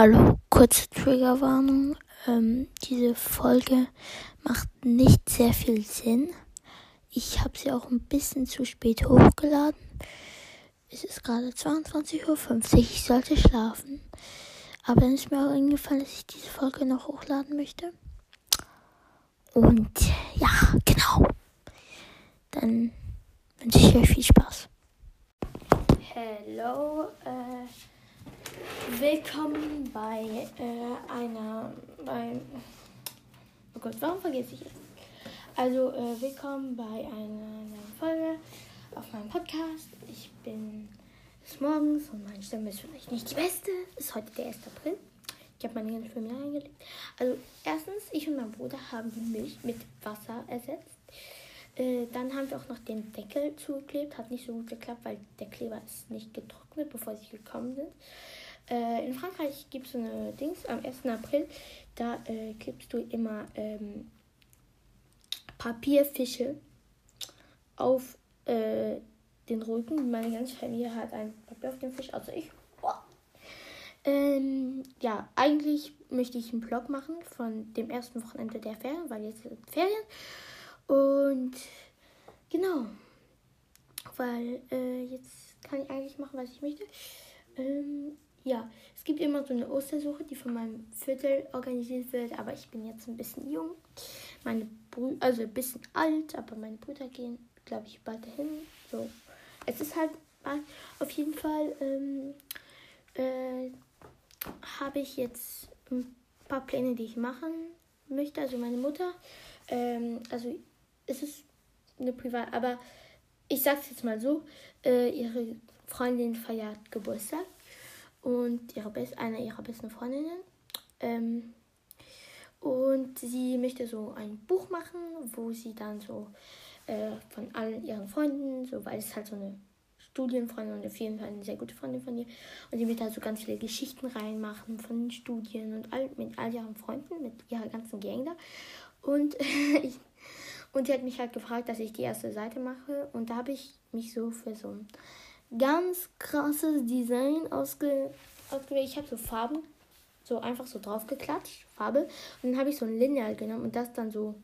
Hallo, kurze Triggerwarnung. Ähm, diese Folge macht nicht sehr viel Sinn. Ich habe sie auch ein bisschen zu spät hochgeladen. Es ist gerade 22.50 Uhr. Ich sollte schlafen. Aber dann ist mir auch eingefallen, dass ich diese Folge noch hochladen möchte. Und ja, genau. Dann wünsche ich euch viel Spaß. Hello. Äh Willkommen bei äh, einer. Bei, oh Gott, warum vergesse ich jetzt? Also, äh, willkommen bei einer neuen Folge auf meinem Podcast. Ich bin des Morgens und meine Stimme ist vielleicht nicht die beste. Ist heute der 1. April. Ich habe meine ganze Familie reingelegt. Also, erstens, ich und mein Bruder haben die Milch mit Wasser ersetzt. Äh, dann haben wir auch noch den Deckel zugeklebt. Hat nicht so gut geklappt, weil der Kleber ist nicht getrocknet, bevor sie gekommen sind. Äh, in Frankreich gibt es so eine Dings am 1. April. Da äh, klebst du immer ähm, Papierfische auf äh, den Rücken. Meine ganze Familie hat ein Papier auf dem Fisch, also ich. Ähm, ja, eigentlich möchte ich einen Blog machen von dem ersten Wochenende der Ferien, weil jetzt sind Ferien. Und genau, weil äh, jetzt kann ich eigentlich machen, was ich möchte. Ähm, ja, es gibt immer so eine Ostersuche, die von meinem Viertel organisiert wird, aber ich bin jetzt ein bisschen jung. Meine Brü also ein bisschen alt, aber meine Brüder gehen, glaube ich, bald dahin. So, es ist halt auf jeden Fall ähm, äh, habe ich jetzt ein paar Pläne, die ich machen möchte. Also meine Mutter, ähm, also es ist eine Privat, aber ich sag's jetzt mal so, äh, ihre Freundin feiert Geburtstag und ihre Best eine ihrer besten Freundinnen. Ähm, und sie möchte so ein Buch machen, wo sie dann so äh, von allen ihren Freunden, so weil es halt so eine Studienfreundin und auf jeden Fall eine sehr gute Freundin von ihr. Und sie wird da so ganz viele Geschichten reinmachen von Studien und all, mit all ihren Freunden, mit ihrer ganzen Gang da. Und und sie hat mich halt gefragt, dass ich die erste Seite mache. Und da habe ich mich so für so ein ganz krasses Design ausge, ausgewählt. Ich habe so Farben so einfach so drauf geklatscht, Farbe. Und dann habe ich so ein Lineal genommen und das dann so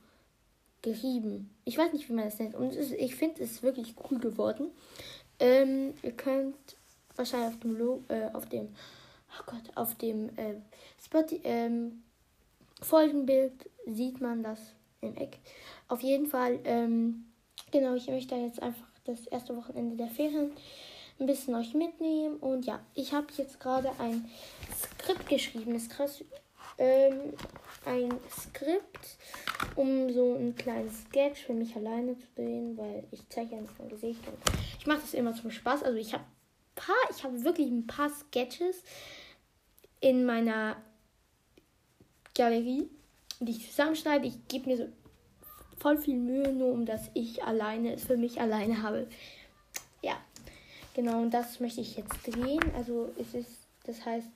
gerieben. Ich weiß nicht, wie man das nennt. Und ist, ich finde, es ist wirklich cool geworden. Ähm, ihr könnt wahrscheinlich auf dem Logo, äh, auf dem, oh Gott, auf dem äh, Spotify, ähm, Folgenbild sieht man das im Eck. Auf jeden Fall, ähm, genau, ich möchte jetzt einfach das erste Wochenende der Ferien ein bisschen euch mitnehmen. Und ja, ich habe jetzt gerade ein Skript geschrieben. Ist krass. Ähm, ein Skript, um so ein kleines Sketch für mich alleine zu drehen, weil ich zeige ja nicht mein Gesicht. Und ich mache das immer zum Spaß. Also ich habe paar, ich habe wirklich ein paar Sketches in meiner Galerie, die ich zusammenschneide. Ich gebe mir so voll viel Mühe, nur um dass ich alleine es für mich alleine habe. Genau, und das möchte ich jetzt drehen. Also es ist, das heißt,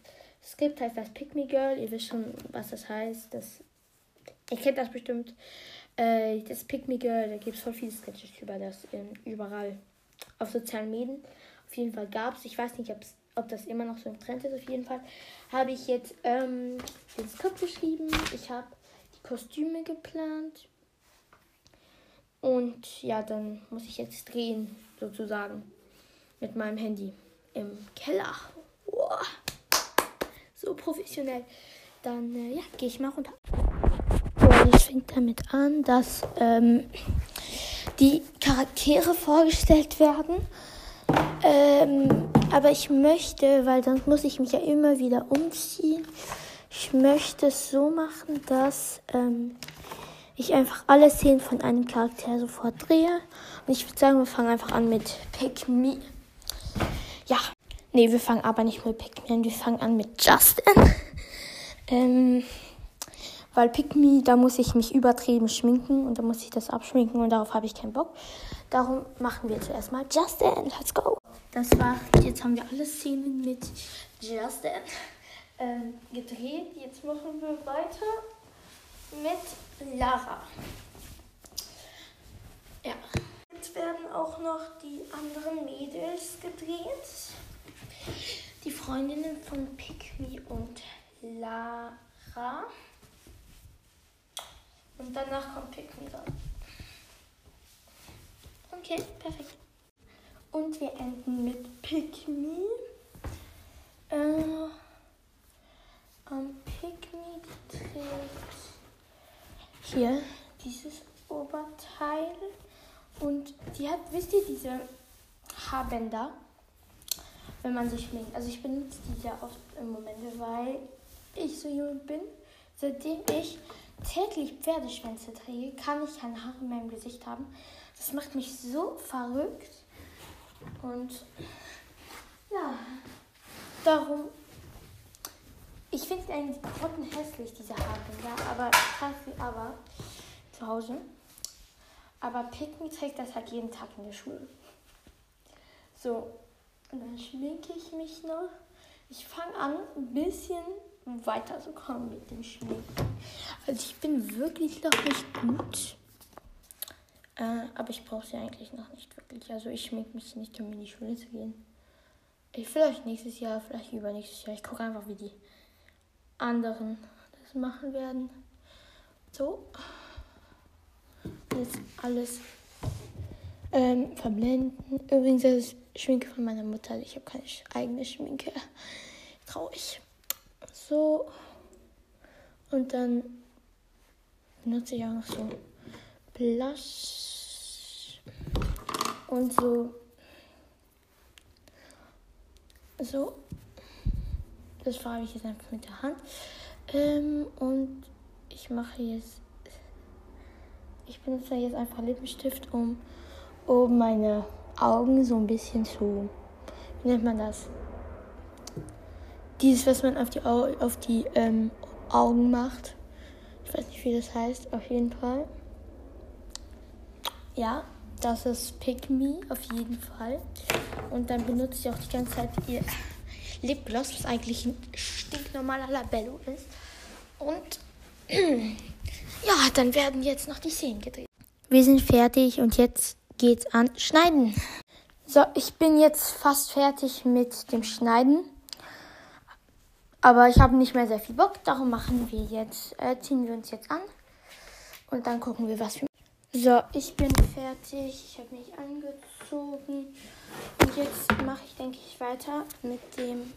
Skript heißt das Pick Me Girl. Ihr wisst schon, was das heißt. Das, ihr kennt das bestimmt. Äh, das Pick Me Girl, da gibt es voll viele Sketches über das in, überall auf sozialen Medien. Auf jeden Fall gab es, ich weiß nicht, ob das immer noch so im Trend ist. Auf jeden Fall habe ich jetzt ähm, den Skript geschrieben. Ich habe die Kostüme geplant. Und ja, dann muss ich jetzt drehen, sozusagen mit meinem Handy im Keller. Wow. So professionell. Dann äh, ja, gehe ich mal runter. Und es fängt damit an, dass ähm, die Charaktere vorgestellt werden. Ähm, aber ich möchte, weil sonst muss ich mich ja immer wieder umziehen. Ich möchte es so machen, dass ähm, ich einfach alle Szenen von einem Charakter sofort drehe. Und ich würde sagen, wir fangen einfach an mit Pick Me. Nee, wir fangen aber nicht mit an, wir fangen an mit Justin. ähm, weil Pick Me, da muss ich mich übertrieben schminken und da muss ich das abschminken und darauf habe ich keinen Bock. Darum machen wir zuerst mal Justin. Let's go. Das war, jetzt haben wir alle Szenen mit Justin ähm, gedreht. Jetzt machen wir weiter mit Lara. Ja. Jetzt werden auch noch die anderen Mädels gedreht. Die Freundinnen von Pick Me und Lara. Und danach kommt Pick Me dann. Okay, perfekt. Und wir enden mit Pick Me. Äh, am Me trägt hier dieses Oberteil. Und die hat, wisst ihr, diese Haarbänder, wenn man sich schminkt. Also ich benutze die sehr oft im Moment, weil ich so jung bin. Seitdem ich täglich Pferdeschwänze träge, kann ich keine Haare in meinem Gesicht haben. Das macht mich so verrückt. Und ja, darum. Ich finde eigentlich Krotten hässlich, diese Haarbänder, aber ich trage sie aber zu Hause. Aber Picken trägt das halt jeden Tag in der Schule. So, und dann schminke ich mich noch. Ich fange an, ein bisschen weiter zu kommen mit dem Schminken. Also ich bin wirklich noch nicht gut. Äh, aber ich brauche sie eigentlich noch nicht wirklich. Also ich schminke mich nicht, um in die Schule zu gehen. Ich vielleicht nächstes Jahr, vielleicht übernächstes Jahr. Ich gucke einfach, wie die anderen das machen werden. So. Jetzt alles ähm, verblenden. Übrigens, das ist Schminke von meiner Mutter. Ich habe keine eigene Schminke. Traurig. So. Und dann benutze ich auch noch so Blush. Und so. So. Das farbe ich jetzt einfach mit der Hand. Ähm, und ich mache jetzt. Ich benutze jetzt einfach Lippenstift, um oben meine Augen so ein bisschen zu. Wie nennt man das? Dieses, was man auf die, Au auf die ähm, Augen macht. Ich weiß nicht, wie das heißt. Auf jeden Fall. Ja, das ist Pick Me, auf jeden Fall. Und dann benutze ich auch die ganze Zeit ihr Lipgloss, was eigentlich ein stinknormaler Labello ist. Und ja, dann werden jetzt noch die Szenen gedreht. Wir sind fertig und jetzt geht's an Schneiden. So, ich bin jetzt fast fertig mit dem Schneiden. Aber ich habe nicht mehr sehr viel Bock. Darum machen wir jetzt, äh, ziehen wir uns jetzt an. Und dann gucken wir, was wir. So, ich bin fertig. Ich habe mich angezogen. Und jetzt mache ich, denke ich, weiter mit dem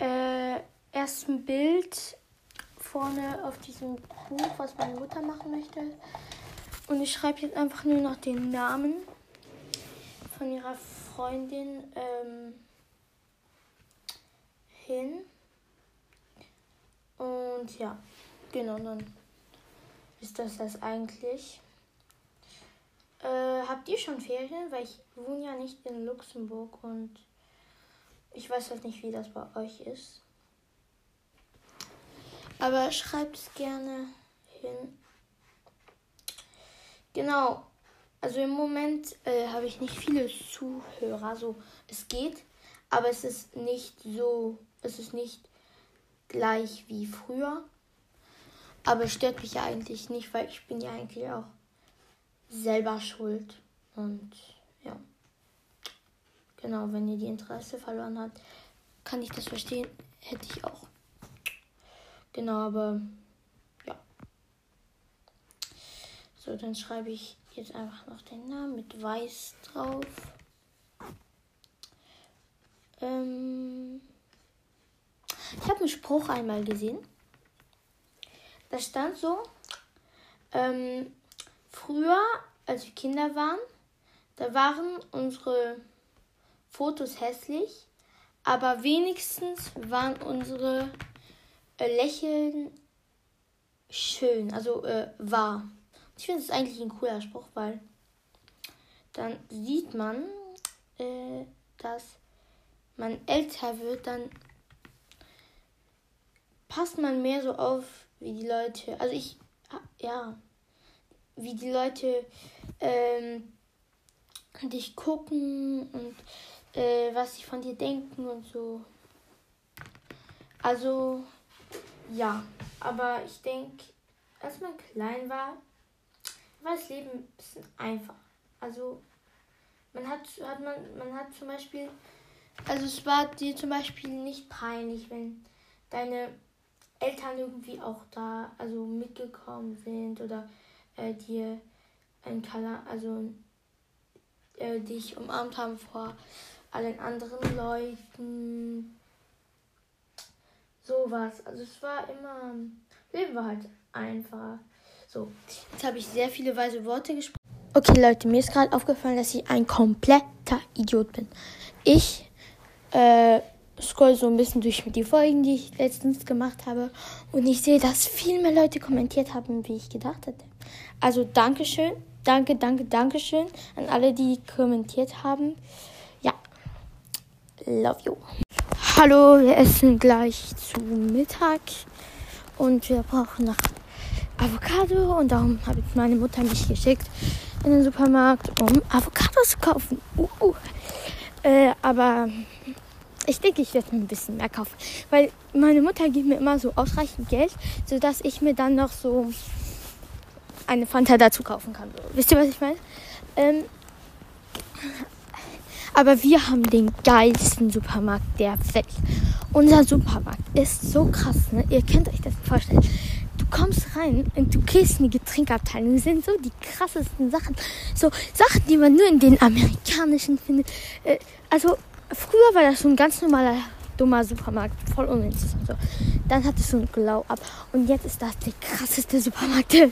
äh, ersten Bild vorne auf diesem Buch, was meine Mutter machen möchte. Und ich schreibe jetzt einfach nur noch den Namen von ihrer Freundin ähm, hin. Und ja, genau, dann ist das das eigentlich. Äh, habt ihr schon Ferien? Weil ich wohne ja nicht in Luxemburg und ich weiß halt nicht, wie das bei euch ist. Aber schreibt es gerne hin. Genau. Also im Moment äh, habe ich nicht viele Zuhörer. So, es geht, aber es ist nicht so, es ist nicht gleich wie früher. Aber es stört mich ja eigentlich nicht, weil ich bin ja eigentlich auch selber schuld. Und ja. Genau, wenn ihr die Interesse verloren habt, kann ich das verstehen. Hätte ich auch. Genau, aber So, dann schreibe ich jetzt einfach noch den Namen mit weiß drauf. Ähm ich habe einen Spruch einmal gesehen. Da stand so, ähm, früher, als wir Kinder waren, da waren unsere Fotos hässlich, aber wenigstens waren unsere äh, Lächeln schön, also äh, wahr. Ich finde es eigentlich ein cooler Spruch, weil dann sieht man, äh, dass man älter wird, dann passt man mehr so auf, wie die Leute, also ich, ja, wie die Leute ähm, dich gucken und äh, was sie von dir denken und so. Also, ja, aber ich denke, als man klein war, war das Leben ein bisschen einfach. Also man hat, hat man, man hat zum Beispiel, also es war dir zum Beispiel nicht peinlich, wenn deine Eltern irgendwie auch da, also mitgekommen sind oder äh, dir ein Kanal, also äh, dich umarmt haben vor allen anderen Leuten. Sowas. Also es war immer. Leben war halt einfach. So, jetzt habe ich sehr viele weise Worte gesprochen. Okay, Leute, mir ist gerade aufgefallen, dass ich ein kompletter Idiot bin. Ich äh, scroll so ein bisschen durch die Folgen, die ich letztens gemacht habe. Und ich sehe, dass viel mehr Leute kommentiert haben, wie ich gedacht hätte. Also Dankeschön, danke, danke, Dankeschön an alle, die kommentiert haben. Ja, love you. Hallo, wir essen gleich zu Mittag und wir brauchen noch Avocado und darum habe ich meine Mutter mich geschickt in den Supermarkt, um Avocado zu kaufen. Uh. Äh, aber ich denke, ich werde mir ein bisschen mehr kaufen, weil meine Mutter gibt mir immer so ausreichend Geld, sodass ich mir dann noch so eine Fanta dazu kaufen kann. So. Wisst ihr, was ich meine? Ähm, aber wir haben den geilsten Supermarkt der Welt. Unser Supermarkt ist so krass, ne? Ihr könnt euch das vorstellen. Du kommst rein und du gehst in die Getränkabteilung. Das sind so die krassesten Sachen. So Sachen, die man nur in den amerikanischen findet. Äh, also Früher war das so ein ganz normaler, dummer Supermarkt, voll uninteressant. So. Dann hat es so ein Glow up und jetzt ist das der krasseste Supermarkt. Ich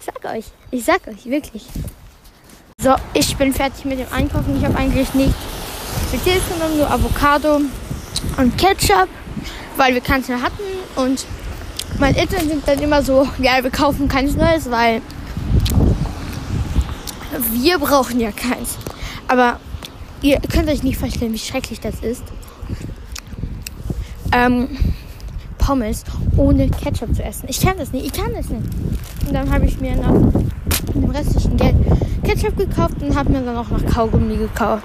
sag euch, ich sag euch, wirklich. So, ich bin fertig mit dem Einkaufen. Ich habe eigentlich nicht Spezielles genommen, nur Avocado und Ketchup, weil wir keins mehr hatten. Und meine Eltern sind dann immer so, ja, wir kaufen keins Neues, weil wir brauchen ja keins. Aber Ihr könnt euch nicht vorstellen, wie schrecklich das ist. Ähm, Pommes ohne Ketchup zu essen. Ich kann das nicht, ich kann das nicht. Und dann habe ich mir noch mit dem restlichen Geld Ketchup gekauft und habe mir dann auch noch Kaugummi gekauft.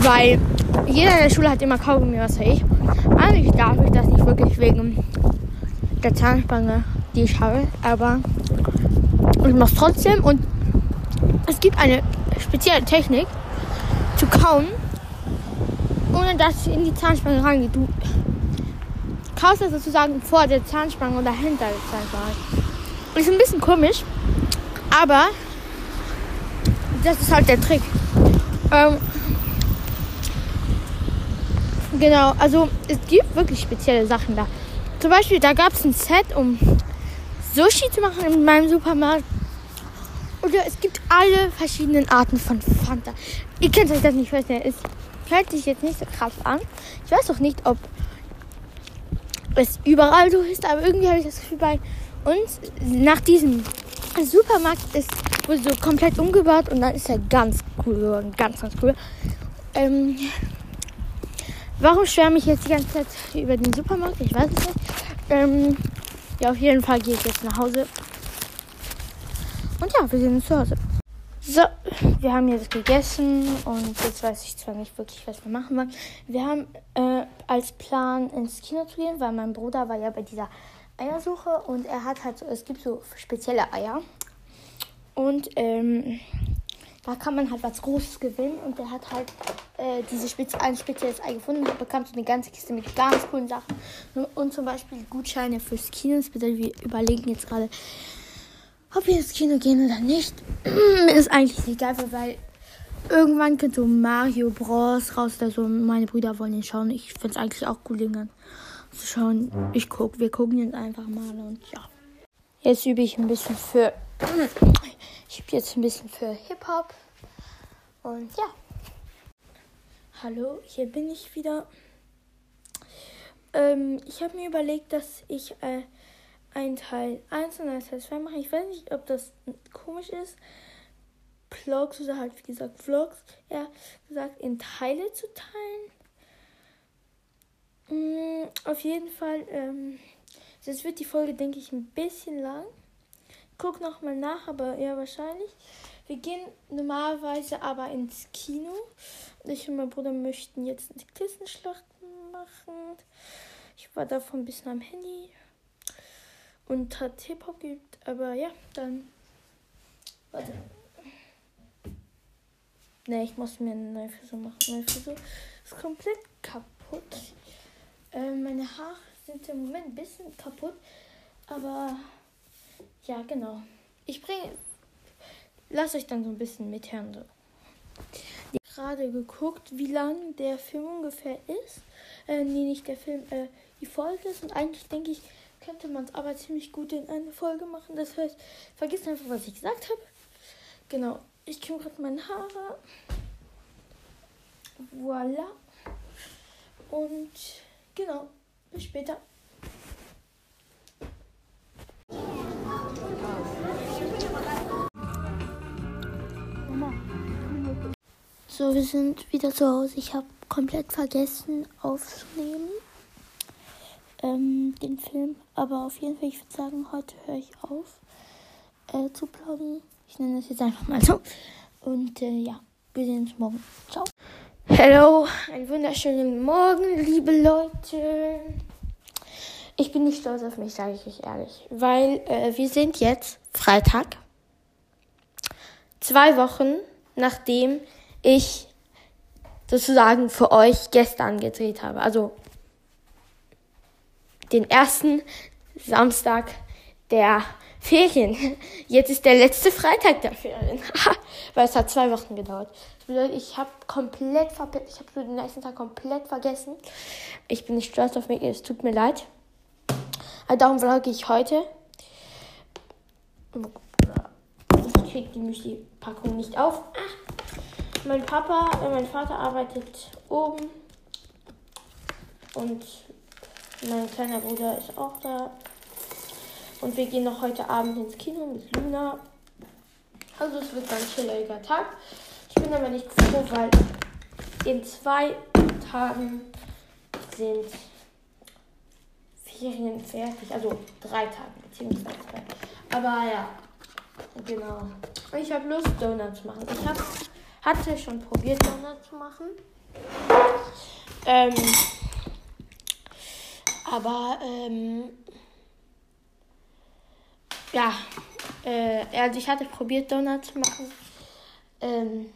Weil jeder in der Schule hat immer Kaugummi, was weiß ich. Eigentlich darf ich das nicht wirklich wegen der Zahnspange, die ich habe. Aber ich mache es trotzdem und es gibt eine spezielle Technik, zu kauen, ohne dass es in die Zahnspange reingeht. Du kaust das sozusagen vor der Zahnspange oder hinter der Zahnspange. Und ist ein bisschen komisch, aber das ist halt der Trick. Ähm, genau, also es gibt wirklich spezielle Sachen da. Zum Beispiel, da gab es ein Set, um Sushi zu machen in meinem Supermarkt. Oder es gibt alle verschiedenen Arten von Fanta. Ihr könnt euch das nicht vorstellen. Es hört sich jetzt nicht so krass an. Ich weiß auch nicht, ob es überall so ist, aber irgendwie habe ich das Gefühl bei uns nach diesem Supermarkt ist wurde so komplett umgebaut und dann ist er ganz cool geworden. Ganz, ganz cool. Ähm, warum schwärme ich jetzt die ganze Zeit über den Supermarkt? Ich weiß es nicht. Ähm, ja, auf jeden Fall gehe ich jetzt nach Hause. Und ja, wir sehen uns zu Hause. So, wir haben jetzt gegessen und jetzt weiß ich zwar nicht wirklich, was wir machen wollen. Wir haben äh, als Plan ins Kino zu gehen, weil mein Bruder war ja bei dieser Eiersuche und er hat halt so, es gibt so spezielle Eier und ähm, da kann man halt was Großes gewinnen und der hat halt äh, diese Spezi ein spezielles Ei gefunden und bekommt so eine ganze Kiste mit ganz coolen Sachen und zum Beispiel Gutscheine fürs Kino. Das bedeutet, wir überlegen jetzt gerade, ob wir ins Kino gehen oder nicht, ist eigentlich egal, weil irgendwann kommt so Mario Bros. raus oder so. Meine Brüder wollen ihn schauen. Ich finde es eigentlich auch cool, den zu schauen. Ich gucke, wir gucken jetzt einfach mal und ja. Jetzt übe ich ein bisschen für. Ich übe jetzt ein bisschen für Hip-Hop. Und ja. Hallo, hier bin ich wieder. Ähm, ich habe mir überlegt, dass ich äh, ein Teil 1 und ein Teil 2 machen. Ich weiß nicht, ob das komisch ist. Vlogs oder halt, wie gesagt, Vlogs, ja, gesagt, in Teile zu teilen. Mm, auf jeden Fall, ähm, jetzt wird die Folge, denke ich, ein bisschen lang. Guck nochmal nach, aber ja, wahrscheinlich. Wir gehen normalerweise aber ins Kino. Ich und mein Bruder möchten jetzt eine Kissenschlacht machen. Ich war davon ein bisschen am Handy und hat Hip-Hop geübt. Aber ja, dann. Warte. Ne, ich muss mir eine neue Frisur machen. Meine Frisur ist komplett kaputt. Äh, meine Haare sind im Moment ein bisschen kaputt. Aber ja, genau. Ich bringe. Lass euch dann so ein bisschen mithören. So. Ich habe gerade geguckt, wie lang der Film ungefähr ist. Äh, nee, nicht der Film, äh, die Folge ist. Und eigentlich denke ich, könnte man es aber ziemlich gut in eine Folge machen. Das heißt, vergiss einfach, was ich gesagt habe. Genau. Ich kriege gerade meine Haare. Voila. Und genau. Bis später. So, wir sind wieder zu Hause. Ich habe komplett vergessen aufzunehmen ähm, den Film. Aber auf jeden Fall, ich würde sagen, heute höre ich auf äh, zu plaudern. Ich nenne das jetzt einfach mal so. Und äh, ja, wir sehen uns morgen. Ciao. Hallo, einen wunderschönen Morgen, liebe Leute. Ich bin nicht stolz auf mich, sage ich euch ehrlich. Weil äh, wir sind jetzt Freitag. Zwei Wochen nachdem ich sozusagen für euch gestern gedreht habe. Also den ersten Samstag der Ferien. Jetzt ist der letzte Freitag der Ferien. Weil es hat zwei Wochen gedauert. Ich habe komplett. Ich habe den nächsten Tag komplett vergessen. Ich bin nicht stolz auf mich. Es tut mir leid. Aber darum vlogge ich heute. Ich kriege die Müsli-Packung nicht auf. Mein Papa, äh, mein Vater arbeitet oben. Und mein kleiner Bruder ist auch da. Und wir gehen noch heute Abend ins Kino mit Luna. Also es wird ein chilliger Tag. Ich bin aber nicht froh, weil in zwei Tagen sind Ferien fertig. Also drei Tage, beziehungsweise zwei. Aber ja, genau. Ich habe Lust, Donuts zu machen. Ich hab, hatte schon probiert, Donuts zu machen. Ähm, aber ähm, ja, äh, also ich hatte probiert Donuts zu machen. Ähm,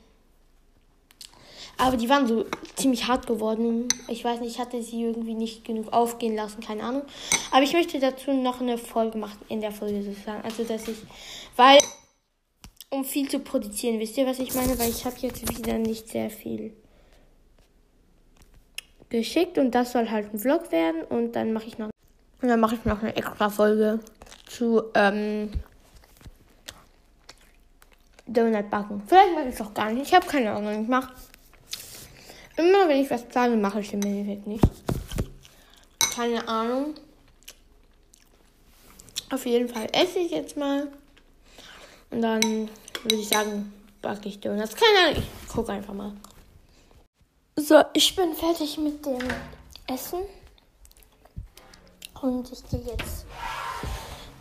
aber die waren so ziemlich hart geworden. Ich weiß nicht, ich hatte sie irgendwie nicht genug aufgehen lassen, keine Ahnung. Aber ich möchte dazu noch eine Folge machen, in der Folge sozusagen. Also, dass ich, weil, um viel zu produzieren, wisst ihr, was ich meine? Weil ich habe jetzt wieder nicht sehr viel geschickt und das soll halt ein Vlog werden und dann mache ich noch und dann mache ich noch eine extra Folge zu ähm, Donut backen. Vielleicht mache ich es auch gar nicht. Ich habe keine Ahnung. Ich mache immer, wenn ich was plane, mache ich im Endeffekt nicht. Keine Ahnung. Auf jeden Fall esse ich jetzt mal. Und dann würde ich sagen, backe ich Donuts. Keine Ahnung. Ich gucke einfach mal. So, ich bin fertig mit dem Essen. Und ich gehe jetzt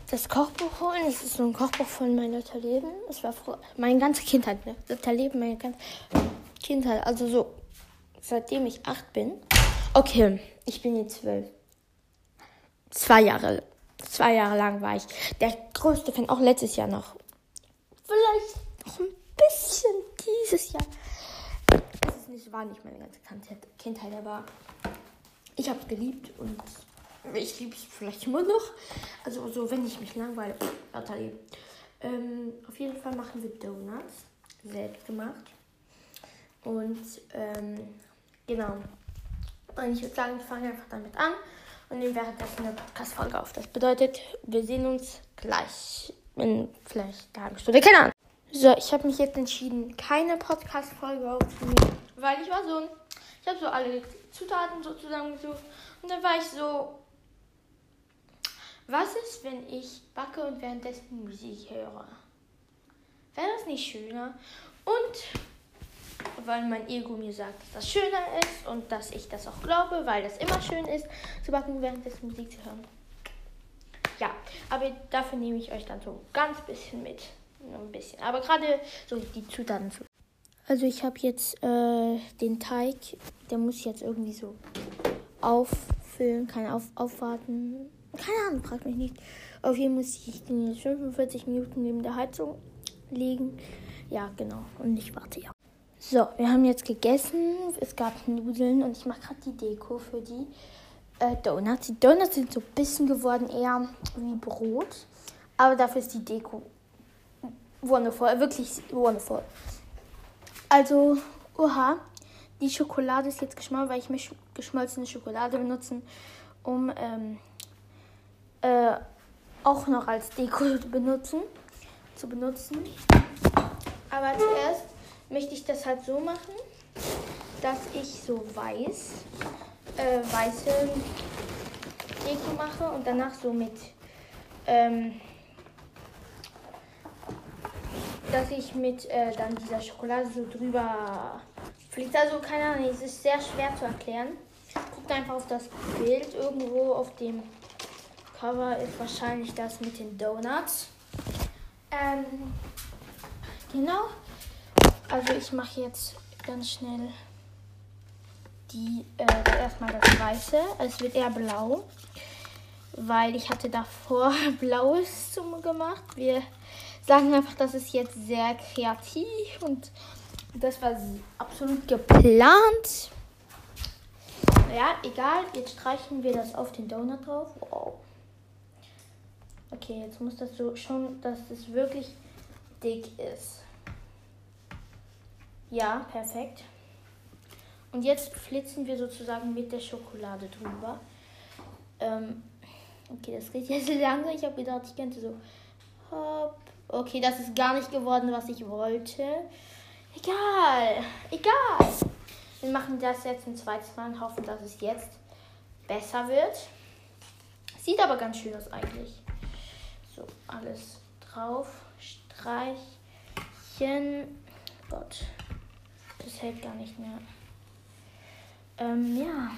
das Kochbuch holen. Das ist so ein Kochbuch von meiner Leben. Das war früher, meine ganze Kindheit, ne? Leben, meine ganze Kindheit. Also so, seitdem ich acht bin. Okay, ich bin jetzt zwölf. Zwei Jahre, zwei Jahre lang war ich der größte Fan, auch letztes Jahr noch. Vielleicht noch ein bisschen dieses Jahr nicht, war nicht meine ganze Kindheit, aber ich habe es geliebt und ich liebe es vielleicht immer noch. Also so, wenn ich mich langweile, Natalie. Ähm, auf jeden Fall machen wir Donuts, selbst gemacht. Und ähm, genau. Und ich würde sagen, ich fange einfach damit an und nehmen währenddessen eine Podcast-Folge auf. Das bedeutet, wir sehen uns gleich in vielleicht eine halbe Stunde. Keine Ahnung. So, ich habe mich jetzt entschieden, keine Podcast-Folge aufzunehmen, weil ich war so, ich habe so alle Zutaten so zusammengesucht und dann war ich so, was ist, wenn ich backe und währenddessen Musik höre? Wäre das nicht schöner? Und weil mein Ego mir sagt, dass das schöner ist und dass ich das auch glaube, weil das immer schön ist, zu backen und währenddessen Musik zu hören. Ja, aber dafür nehme ich euch dann so ganz bisschen mit. Ein bisschen. Aber gerade so die Zutaten. Also ich habe jetzt äh, den Teig, der muss jetzt irgendwie so auffüllen, kann auf, aufwarten. Keine Ahnung, fragt mich nicht. Auf jeden Fall muss ich den jetzt 45 Minuten neben der Heizung legen. Ja, genau. Und ich warte ja. So, wir haben jetzt gegessen. Es gab Nudeln und ich mache gerade die Deko für die äh, Donuts. Die Donuts sind so ein bisschen geworden, eher wie Brot. Aber dafür ist die Deko wonderful, wirklich wonderful. Also, oha, die Schokolade ist jetzt geschmolzen, weil ich möchte geschmolzene Schokolade benutzen, um ähm, äh, auch noch als Deko benutzen, zu benutzen. Aber zuerst möchte ich das halt so machen, dass ich so weiß, äh, weiße Deko mache und danach so mit, ähm, dass ich mit äh, dann dieser Schokolade so drüber fliegt. Also keine Ahnung, es ist sehr schwer zu erklären. Guckt einfach auf das Bild irgendwo auf dem Cover ist wahrscheinlich das mit den Donuts. Ähm, genau. Also ich mache jetzt ganz schnell die äh, erstmal das Weiße. Es wird eher blau, weil ich hatte davor blaues gemacht. Wir sagen einfach, das ist jetzt sehr kreativ und das war absolut geplant. Ja, egal. Jetzt streichen wir das auf den Donut drauf. Wow. Okay, jetzt muss das so schon, dass es wirklich dick ist. Ja, perfekt. Und jetzt flitzen wir sozusagen mit der Schokolade drüber. Ähm, okay, das geht jetzt langsam. Ich habe gedacht, ich könnte so. Hopp. Okay, das ist gar nicht geworden, was ich wollte. Egal. Egal. Wir machen das jetzt ein zweites Mal und hoffen, dass es jetzt besser wird. Sieht aber ganz schön aus eigentlich. So, alles drauf. Streichen. Gott. Das hält gar nicht mehr. Ähm, ja.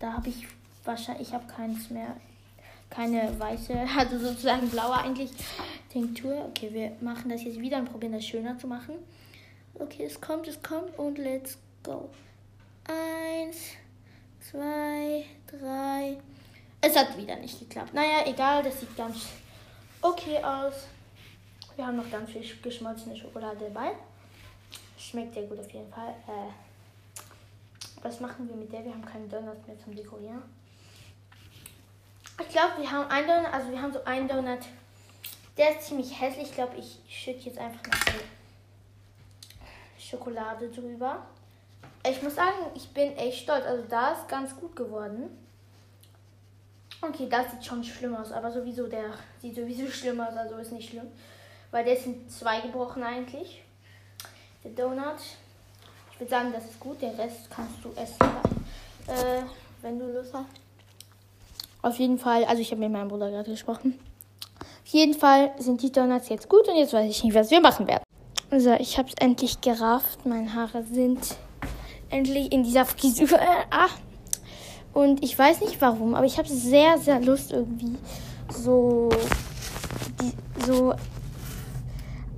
Da habe ich wahrscheinlich, ich habe keins mehr. Keine weiße, also sozusagen blaue eigentlich Tinktur. Okay, wir machen das jetzt wieder und probieren das schöner zu machen. Okay, es kommt, es kommt und let's go. Eins, zwei, drei. Es hat wieder nicht geklappt. Naja, egal, das sieht ganz okay aus. Wir haben noch ganz viel geschmolzene Schokolade dabei. Schmeckt sehr gut auf jeden Fall. Äh, was machen wir mit der? Wir haben keine Donuts mehr zum Dekorieren. Ich glaube, wir haben einen Donut, also wir haben so einen Donut. Der ist ziemlich hässlich. Ich glaube, ich schütte jetzt einfach noch Schokolade drüber. Ich muss sagen, ich bin echt stolz. Also da ist ganz gut geworden. Okay, das sieht schon schlimm aus, aber sowieso, der sieht sowieso schlimm aus, also ist nicht schlimm. Weil der ist in zwei gebrochen eigentlich. Der Donut. Ich würde sagen, das ist gut. Den Rest kannst du essen, äh, wenn du Lust hast. Auf jeden Fall, also ich habe mit meinem Bruder gerade gesprochen. Auf jeden Fall sind die Donuts jetzt gut und jetzt weiß ich nicht, was wir machen werden. Also, ich habe es endlich gerafft. Meine Haare sind endlich in dieser Frisur. Ah, und ich weiß nicht warum, aber ich habe sehr, sehr Lust irgendwie so, die, so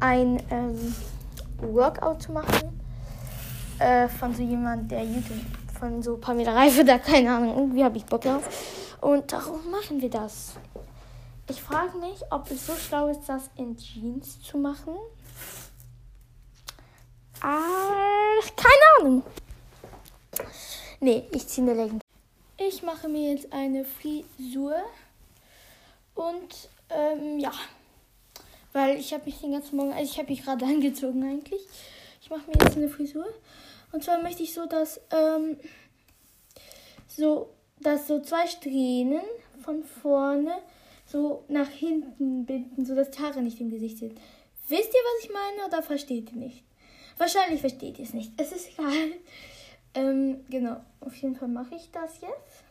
ein ähm, Workout zu machen. Äh, von so jemand, der YouTube, von so Pamela Reife, da keine Ahnung, irgendwie habe ich Bock drauf. Und darum machen wir das. Ich frage mich, ob es so schlau ist, das in Jeans zu machen. Ah, keine Ahnung. Nee, ich ziehe eine Leggings. Ich mache mir jetzt eine Frisur. Und ähm, ja. Weil ich habe mich den ganzen Morgen, also ich habe mich gerade angezogen eigentlich. Ich mache mir jetzt eine Frisur. Und zwar möchte ich so, dass ähm, so, dass so zwei Strähnen von vorne so nach hinten binden, so dass die Haare nicht im Gesicht sind. Wisst ihr, was ich meine oder versteht ihr nicht? Wahrscheinlich versteht ihr es nicht. Es ist egal. Ähm, genau, auf jeden Fall mache ich das jetzt.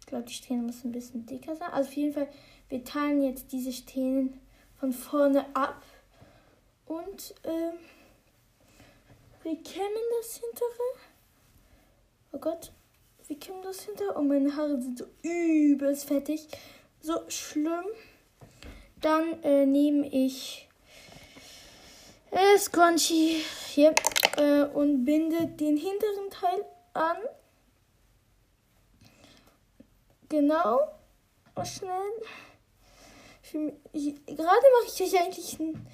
Ich glaube, die Strähne muss ein bisschen dicker sein. Also auf jeden Fall, wir teilen jetzt diese Strähnen von vorne ab. Und ähm, wir kämmen das hintere. Oh Gott, wir kämmen das hintere. Und meine Haare sind so übelst fettig. So schlimm. Dann äh, nehme ich äh, Scrunchie hier äh, und binde den hinteren Teil an. Genau. Oh, schnell. Gerade mache ich euch eigentlich ein,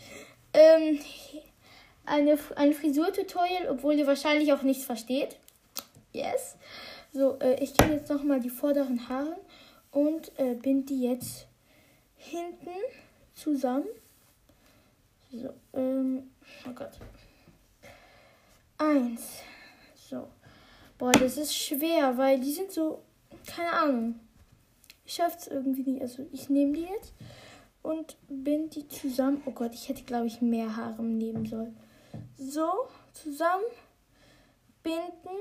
ähm, eine, ein Frisur-Tutorial, obwohl ihr wahrscheinlich auch nichts versteht. Yes. So, äh, ich nehme jetzt nochmal die vorderen Haare und äh, binde die jetzt hinten zusammen. So, ähm, oh Gott. Eins. So. Boah, das ist schwer, weil die sind so, keine Ahnung. Ich schaff's irgendwie nicht. Also ich nehme die jetzt und binde die zusammen. Oh Gott, ich hätte, glaube ich, mehr Haare nehmen sollen. So, zusammen binden.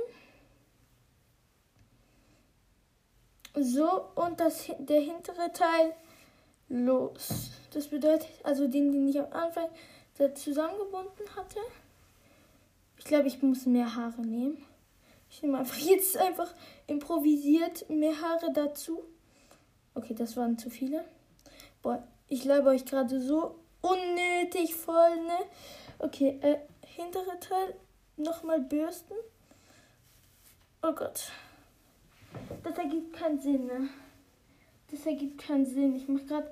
So, und das, der hintere Teil los. Das bedeutet, also den, den ich am Anfang zusammengebunden hatte. Ich glaube, ich muss mehr Haare nehmen. Ich nehme einfach jetzt einfach improvisiert mehr Haare dazu. Okay, das waren zu viele. Boah, ich labe euch gerade so unnötig voll, ne? Okay, äh, hintere Teil nochmal bürsten. Oh Gott. Das ergibt keinen Sinn, ne? Das ergibt keinen Sinn. Ich mache gerade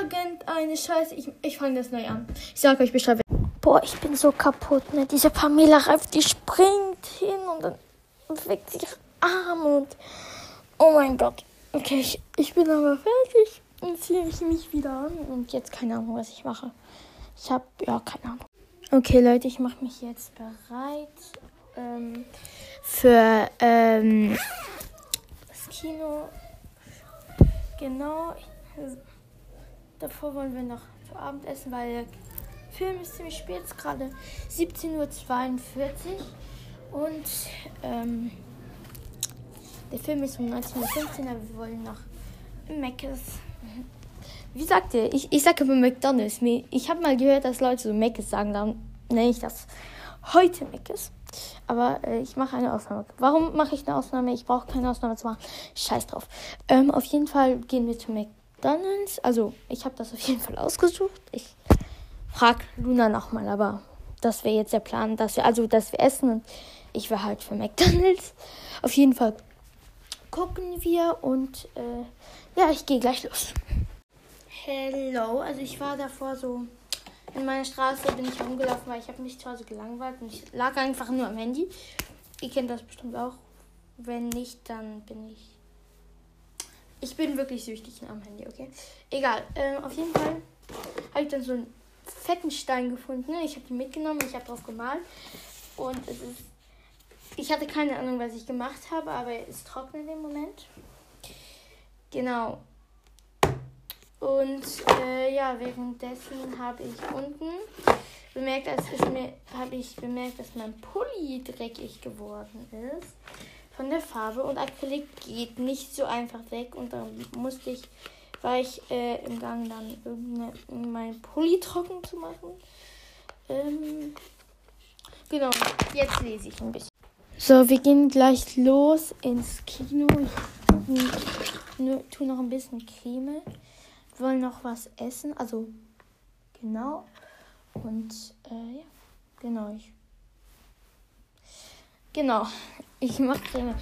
irgendeine Scheiße. Ich, ich fange das neu an. Ich sage euch Bescheid. Boah, ich bin so kaputt, ne? Diese Pamela Reif, die springt hin und dann weckt sich Arm und. Oh mein Gott. Okay, ich, ich bin aber fertig. Und ziehe ich mich wieder an. Und jetzt keine Ahnung, was ich mache. Ich habe, ja, keine Ahnung. Okay, Leute, ich mache mich jetzt bereit ähm, für ähm, das Kino. Genau. Davor wollen wir noch zu Abend essen, weil der Film ist ziemlich spät, ist gerade 17.42 Uhr. Und ähm, der Film ist um 19.15 Uhr, aber wir wollen noch im Meckes. Wie sagt ihr? Ich, ich sage immer McDonalds. Ich habe mal gehört, dass Leute so Meckes sagen, dann nenne ich das heute Meckes. Aber äh, ich mache eine Ausnahme. Warum mache ich eine Ausnahme? Ich brauche keine Ausnahme zu machen. Scheiß drauf. Ähm, auf jeden Fall gehen wir zu McDonalds. Also, ich habe das auf jeden Fall ausgesucht. Ich frage Luna nochmal, aber das wäre jetzt der Plan, dass wir, also, dass wir essen und ich wäre halt für McDonalds. Auf jeden Fall gucken wir und äh, ja, ich gehe gleich los. Hello, also ich war davor so in meiner Straße bin ich rumgelaufen, weil ich habe mich zu Hause gelangweilt und ich lag einfach nur am Handy. Ihr kennt das bestimmt auch. Wenn nicht, dann bin ich. Ich bin wirklich süchtig am Handy, okay? Egal. Ähm, auf jeden Fall habe ich dann so einen fetten Stein gefunden. Ich habe ihn mitgenommen, ich habe drauf gemalt. Und es ist. Ich hatte keine Ahnung, was ich gemacht habe, aber es trocknet im Moment. Genau. Und äh, ja, währenddessen habe ich unten bemerkt, als es mir habe ich bemerkt, dass mein Pulli dreckig geworden ist von der Farbe und Acrylic geht nicht so einfach weg und dann musste ich war ich äh, im Gang dann irgendeine, meinen Pulli trocken zu machen. Ähm, genau, jetzt lese ich ein bisschen. So, wir gehen gleich los ins Kino. Ich tue noch ein bisschen Creme. Wollen noch was essen. Also, genau. Und, äh, ja. Genau. Ich, genau. Ich mache.